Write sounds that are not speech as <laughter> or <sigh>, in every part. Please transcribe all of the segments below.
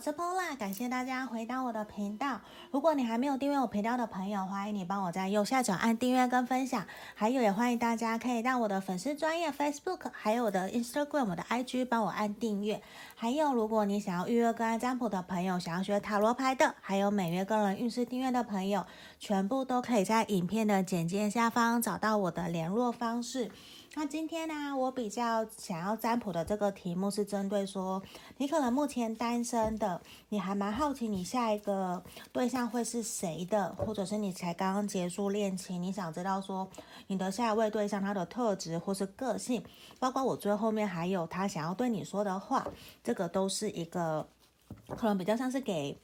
我是 Pola，感谢大家回到我的频道。如果你还没有订阅我频道的朋友，欢迎你帮我在右下角按订阅跟分享。还有，也欢迎大家可以到我的粉丝专业 Facebook，还有我的 Instagram、我的 IG 帮我按订阅。还有，如果你想要预约个案占卜的朋友，想要学塔罗牌的，还有每月个人运势订阅的朋友，全部都可以在影片的简介下方找到我的联络方式。那今天呢，我比较想要占卜的这个题目是针对说，你可能目前单身的，你还蛮好奇你下一个对象会是谁的，或者是你才刚刚结束恋情，你想知道说你的下一位对象他的特质或是个性，包括我最后面还有他想要对你说的话，这个都是一个可能比较像是给。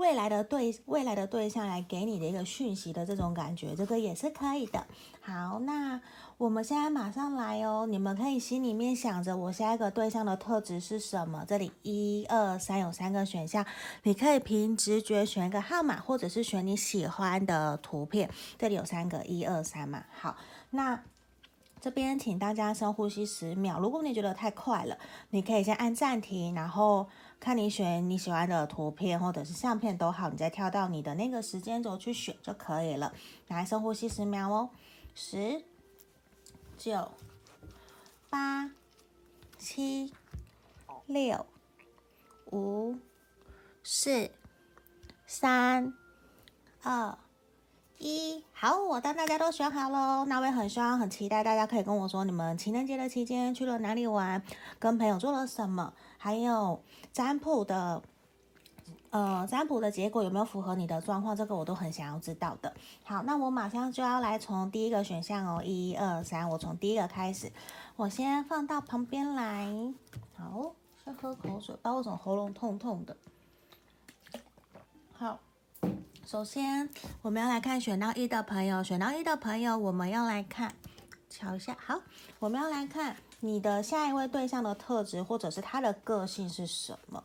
未来的对未来的对象来给你的一个讯息的这种感觉，这个也是可以的。好，那我们现在马上来哦。你们可以心里面想着我下一个对象的特质是什么？这里一二三有三个选项，你可以凭直觉选一个号码，或者是选你喜欢的图片。这里有三个一二三嘛。好，那这边请大家深呼吸十秒。如果你觉得太快了，你可以先按暂停，然后。看你选你喜欢的图片或者是相片都好，你再跳到你的那个时间轴去选就可以了。来，深呼吸十秒哦，十、九、八、七、六、五、四、三、二。一好，我当大家都选好喽，那我也很希望、很期待大家可以跟我说，你们情人节的期间去了哪里玩，跟朋友做了什么，还有占卜的，呃，占卜的结果有没有符合你的状况，这个我都很想要知道的。好，那我马上就要来从第一个选项哦，一二三，我从第一个开始，我先放到旁边来。好，先喝口水，不知道为什么喉咙痛痛的。好。首先，我们要来看选到一的朋友，选到一的朋友，我们要来看，瞧一下。好，我们要来看你的下一位对象的特质，或者是他的个性是什么。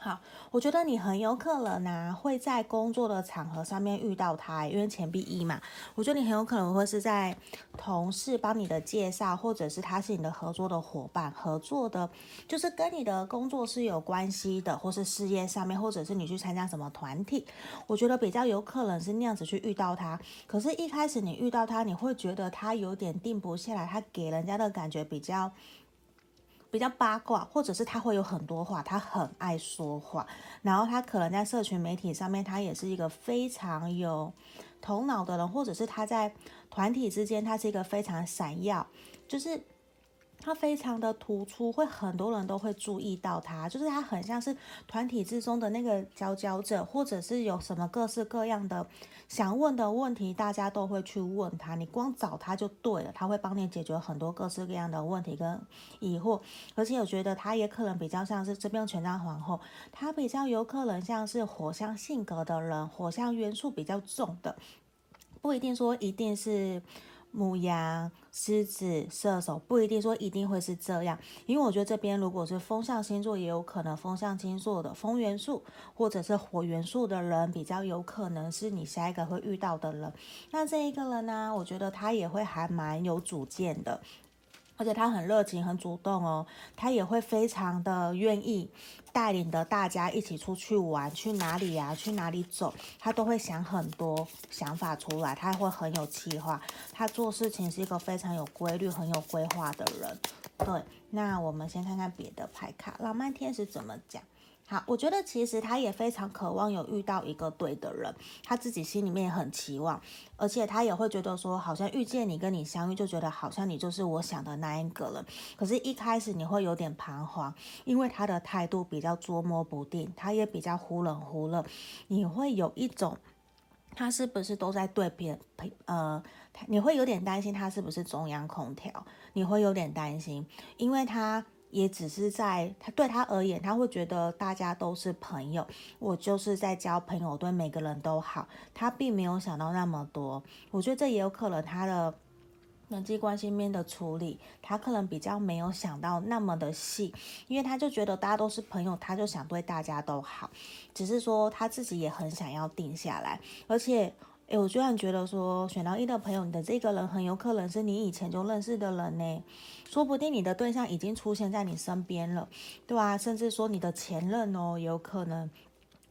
好，我觉得你很有可能呢、会在工作的场合上面遇到他，因为钱币一嘛，我觉得你很有可能会是在同事帮你的介绍，或者是他是你的合作的伙伴，合作的，就是跟你的工作是有关系的，或是事业上面，或者是你去参加什么团体，我觉得比较有可能是那样子去遇到他。可是，一开始你遇到他，你会觉得他有点定不下来，他给人家的感觉比较。比较八卦，或者是他会有很多话，他很爱说话，然后他可能在社群媒体上面，他也是一个非常有头脑的人，或者是他在团体之间，他是一个非常闪耀，就是。他非常的突出，会很多人都会注意到他，就是他很像是团体之中的那个佼佼者，或者是有什么各式各样的想问的问题，大家都会去问他，你光找他就对了，他会帮你解决很多各式各样的问题跟疑惑，而且我觉得他也可能比较像是这边权杖皇后，他比较有可能像是火象性格的人，火象元素比较重的，不一定说一定是。牧羊、狮子、射手不一定说一定会是这样，因为我觉得这边如果是风象星座，也有可能风象星座的风元素或者是火元素的人，比较有可能是你下一个会遇到的人。那这一个人呢，我觉得他也会还蛮有主见的。而且他很热情、很主动哦，他也会非常的愿意带领着大家一起出去玩，去哪里呀、啊？去哪里走？他都会想很多想法出来，他会很有计划，他做事情是一个非常有规律、很有规划的人。对，那我们先看看别的牌卡，浪漫天使怎么讲？好，我觉得其实他也非常渴望有遇到一个对的人，他自己心里面也很期望，而且他也会觉得说，好像遇见你跟你相遇，就觉得好像你就是我想的那一个人。可是，一开始你会有点彷徨，因为他的态度比较捉摸不定，他也比较忽冷忽热，你会有一种他是不是都在对别人，呃，你会有点担心他是不是中央空调，你会有点担心，因为他。也只是在他对他而言，他会觉得大家都是朋友，我就是在交朋友，对每个人都好。他并没有想到那么多，我觉得这也有可能他的人际关系面的处理，他可能比较没有想到那么的细，因为他就觉得大家都是朋友，他就想对大家都好，只是说他自己也很想要定下来，而且。诶，我居然觉得说选到一的朋友，你的这个人很有可能是你以前就认识的人呢，说不定你的对象已经出现在你身边了，对吧？甚至说你的前任哦，有可能。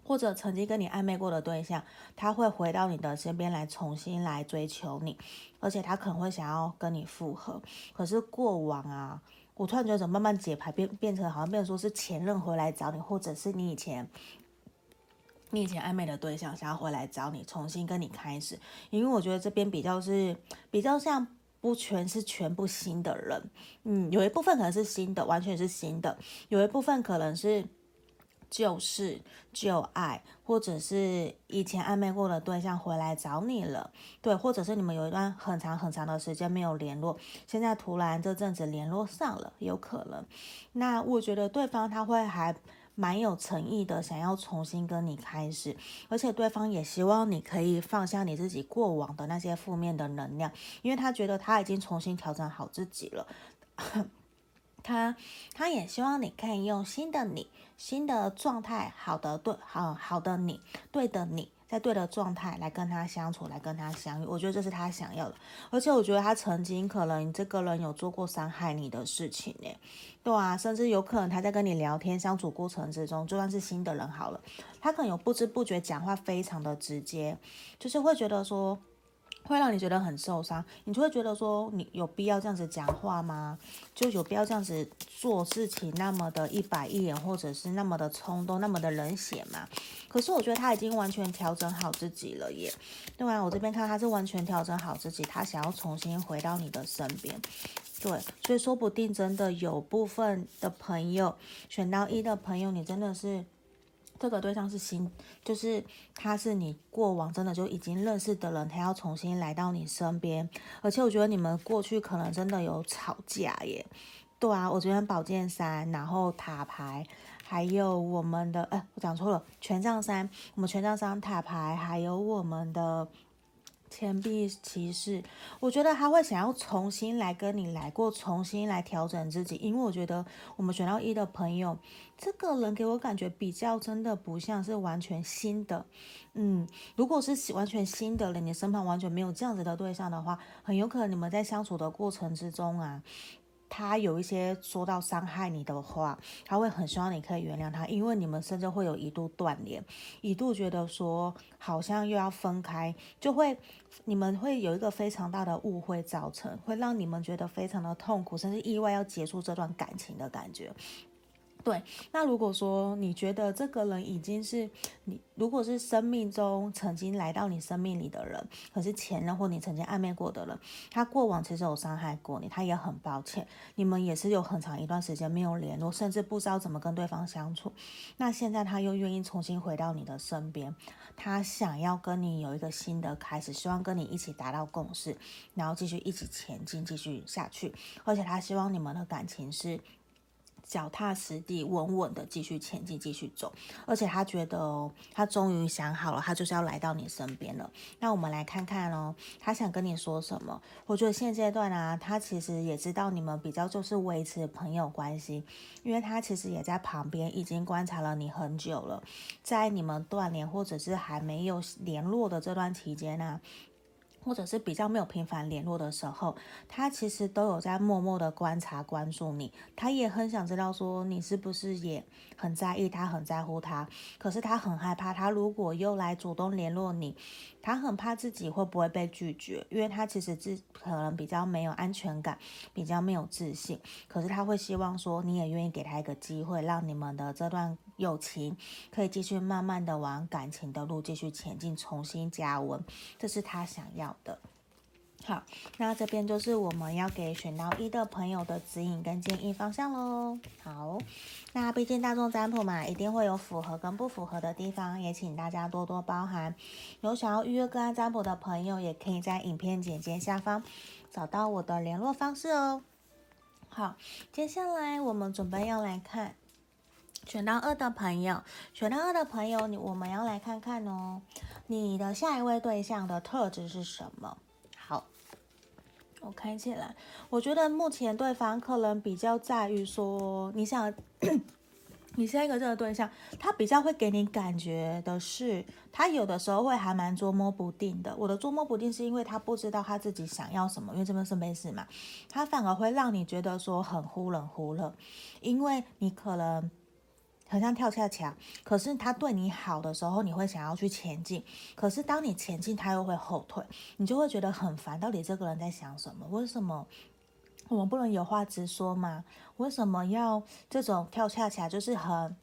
或者曾经跟你暧昧过的对象，他会回到你的身边来重新来追求你，而且他可能会想要跟你复合。可是过往啊，我突然觉得怎么慢慢解牌变变成好像变成说是前任回来找你，或者是你以前你以前暧昧的对象想要回来找你，重新跟你开始。因为我觉得这边比较是比较像不全是全部新的人，嗯，有一部分可能是新的，完全是新的，有一部分可能是。旧事旧爱，或者是以前暧昧过的对象回来找你了，对，或者是你们有一段很长很长的时间没有联络，现在突然这阵子联络上了，有可能。那我觉得对方他会还蛮有诚意的，想要重新跟你开始，而且对方也希望你可以放下你自己过往的那些负面的能量，因为他觉得他已经重新调整好自己了。<coughs> 他他也希望你可以用新的你、新的状态、好的对好好的你、对的你，在对的状态来跟他相处，来跟他相遇。我觉得这是他想要的，而且我觉得他曾经可能这个人有做过伤害你的事情呢，对啊，甚至有可能他在跟你聊天相处过程之中，就算是新的人好了，他可能有不知不觉讲话非常的直接，就是会觉得说。会让你觉得很受伤，你就会觉得说，你有必要这样子讲话吗？就有必要这样子做事情那么的一板一眼，或者是那么的冲动，那么的冷血吗？可是我觉得他已经完全调整好自己了耶，对啊？我这边看他是完全调整好自己，他想要重新回到你的身边，对，所以说不定真的有部分的朋友选到一的朋友，你真的是。这个对象是新，就是他是你过往真的就已经认识的人，他要重新来到你身边，而且我觉得你们过去可能真的有吵架耶。对啊，我昨天宝剑三，然后塔牌，还有我们的，哎，我讲错了，权杖三，我们权杖三塔牌，还有我们的。钱币骑士，我觉得他会想要重新来跟你来过，重新来调整自己，因为我觉得我们选到一的朋友，这个人给我感觉比较真的不像是完全新的，嗯，如果是完全新的人，你身旁完全没有这样子的对象的话，很有可能你们在相处的过程之中啊。他有一些说到伤害你的话，他会很希望你可以原谅他，因为你们甚至会有一度断联，一度觉得说好像又要分开，就会你们会有一个非常大的误会造成，会让你们觉得非常的痛苦，甚至意外要结束这段感情的感觉。对，那如果说你觉得这个人已经是你，如果是生命中曾经来到你生命里的人，可是前任或你曾经暧昧过的人，他过往其实有伤害过你，他也很抱歉，你们也是有很长一段时间没有联络，甚至不知道怎么跟对方相处。那现在他又愿意重新回到你的身边，他想要跟你有一个新的开始，希望跟你一起达到共识，然后继续一起前进，继续下去，而且他希望你们的感情是。脚踏实地，稳稳的继续前进，继续走。而且他觉得哦，他终于想好了，他就是要来到你身边了。那我们来看看哦，他想跟你说什么？我觉得现阶段啊，他其实也知道你们比较就是维持朋友关系，因为他其实也在旁边已经观察了你很久了，在你们断联或者是还没有联络的这段期间呢、啊。或者是比较没有频繁联络的时候，他其实都有在默默的观察、关注你。他也很想知道说你是不是也很在意他、很在乎他。可是他很害怕，他如果又来主动联络你，他很怕自己会不会被拒绝，因为他其实自可能比较没有安全感，比较没有自信。可是他会希望说你也愿意给他一个机会，让你们的这段友情可以继续慢慢的往感情的路继续前进，重新加温。这是他想要的。好，那这边就是我们要给选到一的朋友的指引跟建议方向喽。好，那毕竟大众占卜嘛，一定会有符合跟不符合的地方，也请大家多多包涵。有想要预约个案占卜的朋友，也可以在影片简介下方找到我的联络方式哦。好，接下来我们准备要来看选到二的朋友，选到二的朋友，你我们要来看看哦，你的下一位对象的特质是什么？好。我看起来，我觉得目前对方可能比较在于说，你想 <clears throat> 你下一个这个对象，他比较会给你感觉的是，他有的时候会还蛮捉摸不定的。我的捉摸不定是因为他不知道他自己想要什么，因为这边是没事嘛，他反而会让你觉得说很忽冷忽热，因为你可能很像跳下墙，可是他对你好的时候，你会想要去前进，可是当你前进，他又会后退，你就会觉得很烦。到底这个人在想什么？为什么？我们不能有话直说吗？为什么要这种跳恰恰？就是很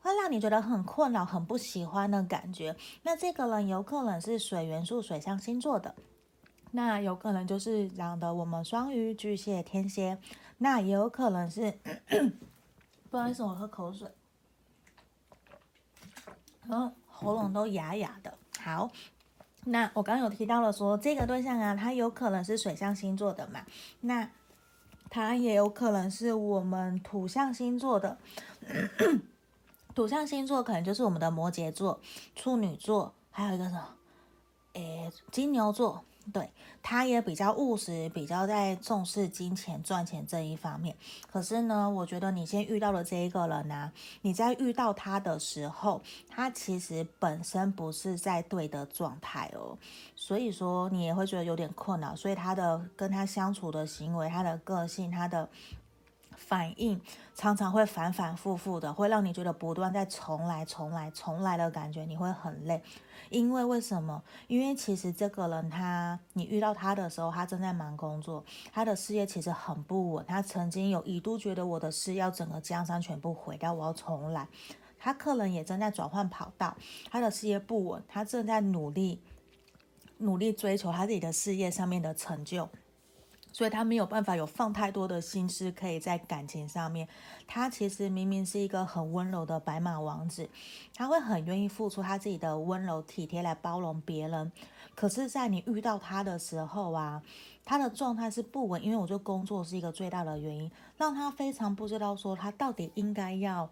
会让你觉得很困扰、很不喜欢的感觉。那这个人有可能是水元素、水象星座的，那有可能就是讲的我们双鱼、巨蟹、天蝎，那也有可能是，<coughs> 不好意思，我喝口水，嗯，喉咙都哑哑的。好。那我刚刚有提到了说，这个对象啊，他有可能是水象星座的嘛，那他也有可能是我们土象星座的，<clears throat> 土象星座可能就是我们的摩羯座、处女座，还有一个什么，诶，金牛座。对，他也比较务实，比较在重视金钱赚钱这一方面。可是呢，我觉得你先遇到了这一个人呢、你在遇到他的时候，他其实本身不是在对的状态哦，所以说你也会觉得有点困扰。所以他的跟他相处的行为，他的个性，他的。反应常常会反反复复的，会让你觉得不断在重来、重来、重来的感觉，你会很累。因为为什么？因为其实这个人他，你遇到他的时候，他正在忙工作，他的事业其实很不稳。他曾经有一度觉得我的事要整个江山全部毁掉，我要重来。他可能也正在转换跑道，他的事业不稳，他正在努力努力追求他自己的事业上面的成就。所以他没有办法有放太多的心思，可以在感情上面。他其实明明是一个很温柔的白马王子，他会很愿意付出他自己的温柔体贴来包容别人。可是，在你遇到他的时候啊，他的状态是不稳，因为我觉得工作是一个最大的原因，让他非常不知道说他到底应该要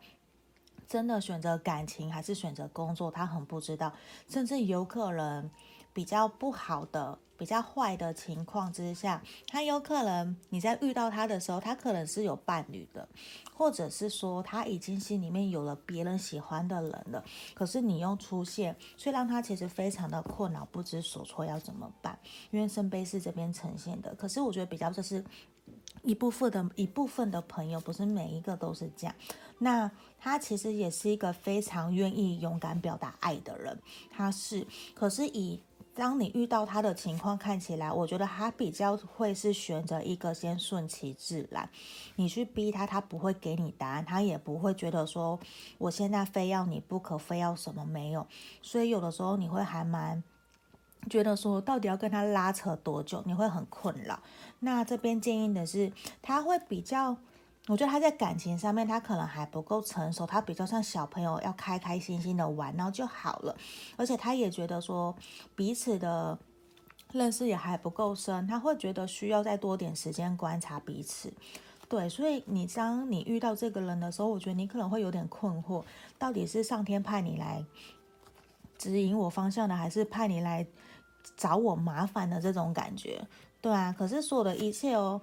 真的选择感情还是选择工作，他很不知道，甚至有可能比较不好的。比较坏的情况之下，他有可能你在遇到他的时候，他可能是有伴侣的，或者是说他已经心里面有了别人喜欢的人了，可是你又出现，所以让他其实非常的困扰，不知所措要怎么办。因为圣杯是这边呈现的，可是我觉得比较就是一部分的一部分的朋友，不是每一个都是这样。那他其实也是一个非常愿意勇敢表达爱的人，他是，可是以。当你遇到他的情况看起来，我觉得他比较会是选择一个先顺其自然。你去逼他，他不会给你答案，他也不会觉得说我现在非要你不可，非要什么没有。所以有的时候你会还蛮觉得说，到底要跟他拉扯多久，你会很困扰。那这边建议的是，他会比较。我觉得他在感情上面，他可能还不够成熟，他比较像小朋友，要开开心心的玩，然后就好了。而且他也觉得说彼此的认识也还不够深，他会觉得需要再多点时间观察彼此。对，所以你当你遇到这个人的时候，我觉得你可能会有点困惑，到底是上天派你来指引我方向的，还是派你来找我麻烦的这种感觉？对啊，可是所有的一切哦。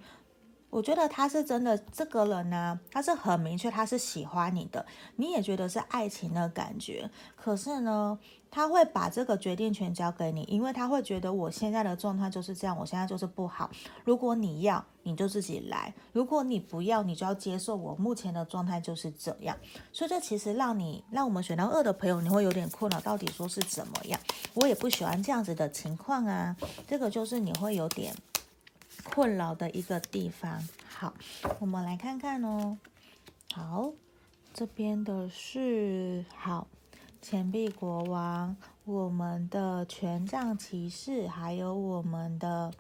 我觉得他是真的，这个人呢、他是很明确，他是喜欢你的，你也觉得是爱情的感觉。可是呢，他会把这个决定权交给你，因为他会觉得我现在的状态就是这样，我现在就是不好。如果你要，你就自己来；如果你不要，你就要接受我目前的状态就是这样。所以这其实让你，让我们选到二的朋友，你会有点困扰，到底说是怎么样？我也不喜欢这样子的情况啊，这个就是你会有点。困扰的一个地方。好，我们来看看哦。好，这边的是好，钱币国王，我们的权杖骑士，还有我们的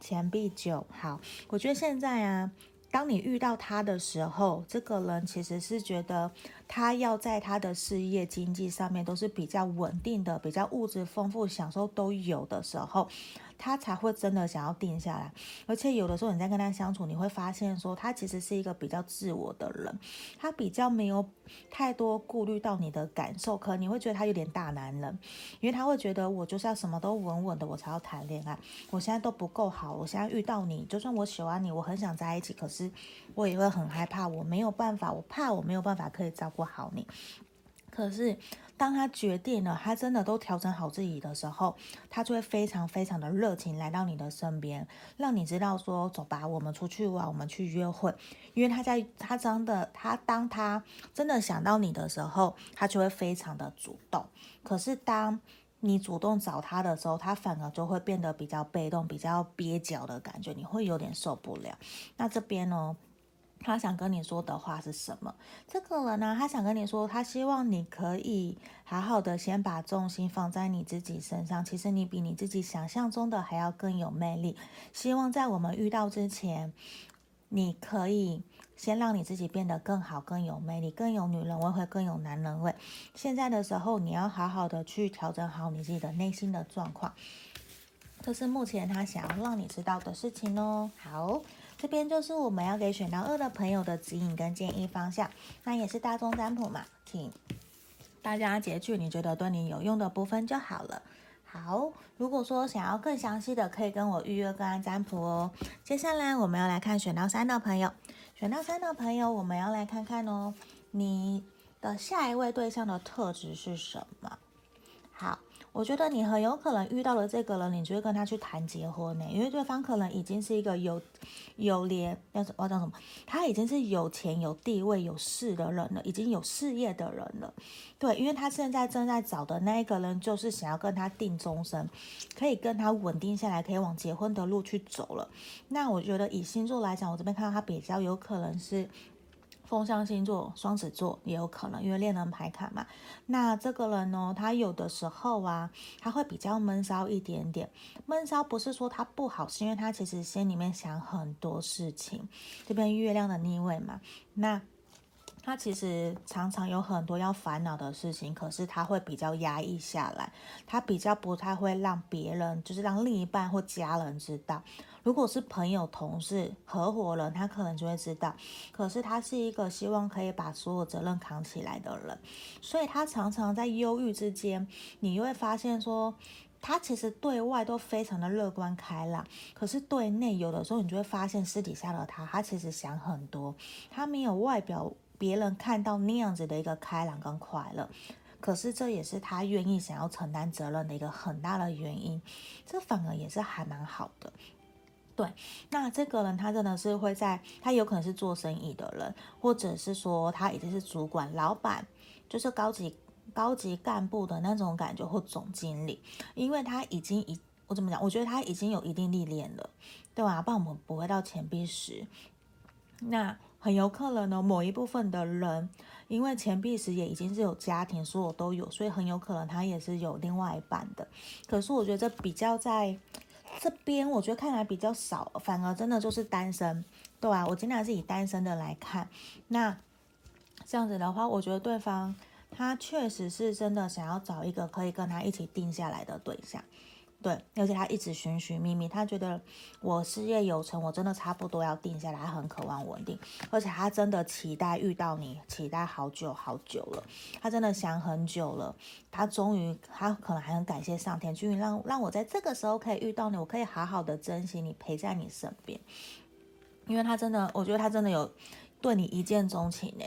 钱币九。好，我觉得现在啊。当你遇到他的时候，这个人其实是觉得他要在他的事业经济上面都是比较稳定的，比较物质丰富，享受都有的时候，他才会真的想要定下来。而且有的时候你在跟他相处，你会发现说他其实是一个比较自我的人，他比较没有太多顾虑到你的感受，可能你会觉得他有点大男人，因为他会觉得我就是要什么都稳稳的，我才要谈恋爱。我现在都不够好，我现在遇到你，就算我喜欢你，我很想在一起，可是我也会很害怕，我没有办法，我怕我没有办法可以照顾好你。可是，当他决定了，他真的都调整好自己的时候，他就会非常非常的热情来到你的身边，让你知道说，走吧，我们出去玩，我们去约会。因为他在他真的，他当他真的想到你的时候，他就会非常的主动。可是当你主动找他的时候，他反而就会变得比较被动，比较蹩脚的感觉，你会有点受不了。那这边呢？他想跟你说的话是什么？这个人呢，他想跟你说，他希望你可以好好的先把重心放在你自己身上。其实你比你自己想象中的还要更有魅力。希望在我们遇到之前，你可以先让你自己变得更好、更有魅力、更有女人味，会更有男人味。现在的时候，你要好好的去调整好你自己的内心的状况。这是目前他想要让你知道的事情哦。好。这边就是我们要给选到二的朋友的指引跟建议方向，那也是大众占卜嘛，请大家截取你觉得对你有用的部分就好了。好，如果说想要更详细的，可以跟我预约个案占卜哦。接下来我们要来看选到三的朋友，选到三的朋友，我们要来看看哦，你的下一位对象的特质是什么？好。我觉得你很有可能遇到了这个人，你就会跟他去谈结婚呢，因为对方可能已经是一个有有脸，要要叫什么？他已经是有钱、有地位、有势的人了，已经有事业的人了。对，因为他现在正在找的那一个人，就是想要跟他定终身，可以跟他稳定下来，可以往结婚的路去走了。那我觉得以星座来讲，我这边看到他比较有可能是。风象星座，双子座也有可能，因为恋人牌卡嘛。那这个人呢，他有的时候啊，他会比较闷骚一点点。闷骚不是说他不好，是因为他其实心里面想很多事情。这边月亮的逆位嘛，那他其实常常有很多要烦恼的事情，可是他会比较压抑下来，他比较不太会让别人，就是让另一半或家人知道。如果是朋友、同事、合伙人，他可能就会知道。可是他是一个希望可以把所有责任扛起来的人，所以他常常在忧郁之间，你会发现说，他其实对外都非常的乐观开朗，可是对内有的时候你就会发现私底下的他，他其实想很多，他没有外表别人看到那样子的一个开朗跟快乐。可是这也是他愿意想要承担责任的一个很大的原因，这反而也是还蛮好的。对，那这个人他真的是会在，他有可能是做生意的人，或者是说他已经是主管、老板，就是高级高级干部的那种感觉，或总经理，因为他已经一，我怎么讲？我觉得他已经有一定历练了，对吧？不然我们不会到钱币十。那很有可能呢，某一部分的人，因为钱币时也已经是有家庭，所有都有，所以很有可能他也是有另外一半的。可是我觉得这比较在。这边我觉得看来比较少，反而真的就是单身，对啊，我尽量是以单身的来看。那这样子的话，我觉得对方他确实是真的想要找一个可以跟他一起定下来的对象。对，而且他一直寻寻觅觅，他觉得我事业有成，我真的差不多要定下来，很渴望稳定，而且他真的期待遇到你，期待好久好久了，他真的想很久了，他终于，他可能还很感谢上天，终于让让我在这个时候可以遇到你，我可以好好的珍惜你，陪在你身边，因为他真的，我觉得他真的有对你一见钟情呢。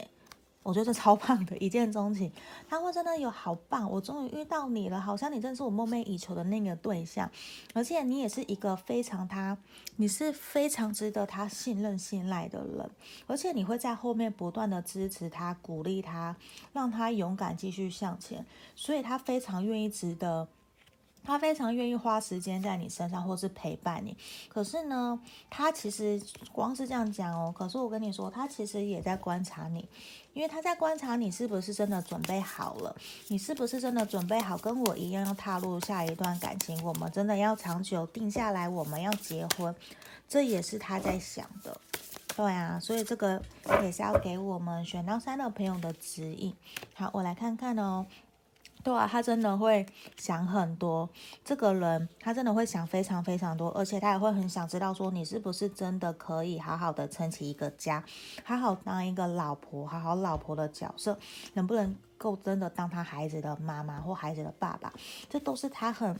我觉得超棒的，一见钟情，他会真的有好棒，我终于遇到你了，好像你正是我梦寐以求的那个对象，而且你也是一个非常他，你是非常值得他信任信赖的人，而且你会在后面不断的支持他，鼓励他，让他勇敢继续向前，所以他非常愿意值得。他非常愿意花时间在你身上，或是陪伴你。可是呢，他其实光是这样讲哦。可是我跟你说，他其实也在观察你，因为他在观察你是不是真的准备好了，你是不是真的准备好跟我一样要踏入下一段感情？我们真的要长久定下来，我们要结婚，这也是他在想的。对啊，所以这个也是要给我们选到三的朋友的指引。好，我来看看哦。对啊，他真的会想很多。这个人他真的会想非常非常多，而且他也会很想知道说你是不是真的可以好好的撑起一个家，好好当一个老婆，好好老婆的角色，能不能够真的当他孩子的妈妈或孩子的爸爸，这都是他很。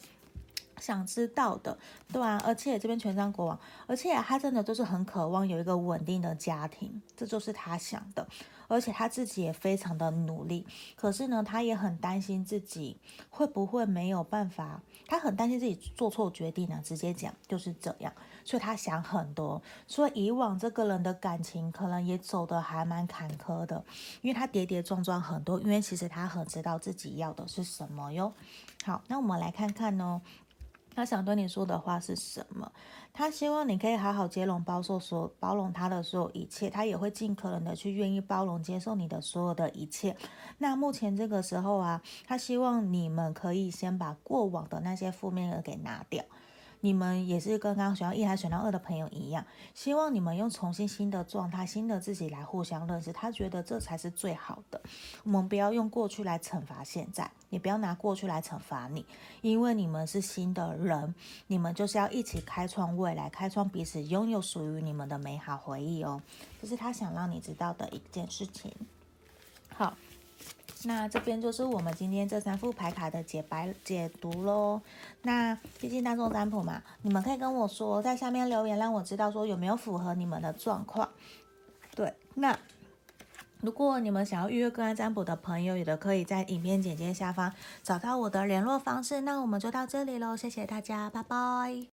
想知道的，对啊，而且这边权杖国王，而且他真的就是很渴望有一个稳定的家庭，这就是他想的，而且他自己也非常的努力，可是呢，他也很担心自己会不会没有办法，他很担心自己做错决定呢，直接讲就是这样，所以他想很多，所以以往这个人的感情可能也走得还蛮坎坷的，因为他跌跌撞撞很多，因为其实他很知道自己要的是什么哟。好，那我们来看看哦。他想对你说的话是什么？他希望你可以好好接容、包受所包容他的所有一切，他也会尽可能的去愿意包容、接受你的所有的一切。那目前这个时候啊，他希望你们可以先把过往的那些负面的给拿掉。你们也是跟刚刚选到一还选到二的朋友一样，希望你们用重新新的状态、新的自己来互相认识。他觉得这才是最好的。我们不要用过去来惩罚现在，也不要拿过去来惩罚你，因为你们是新的人，你们就是要一起开创未来，开创彼此拥有属于你们的美好回忆哦。这是他想让你知道的一件事情。好。那这边就是我们今天这三副牌卡的解白解读喽。那毕竟大众占卜嘛，你们可以跟我说，在下面留言，让我知道说有没有符合你们的状况。对，那如果你们想要预约个案占卜的朋友，也都可以在影片简介下方找到我的联络方式。那我们就到这里喽，谢谢大家，拜拜。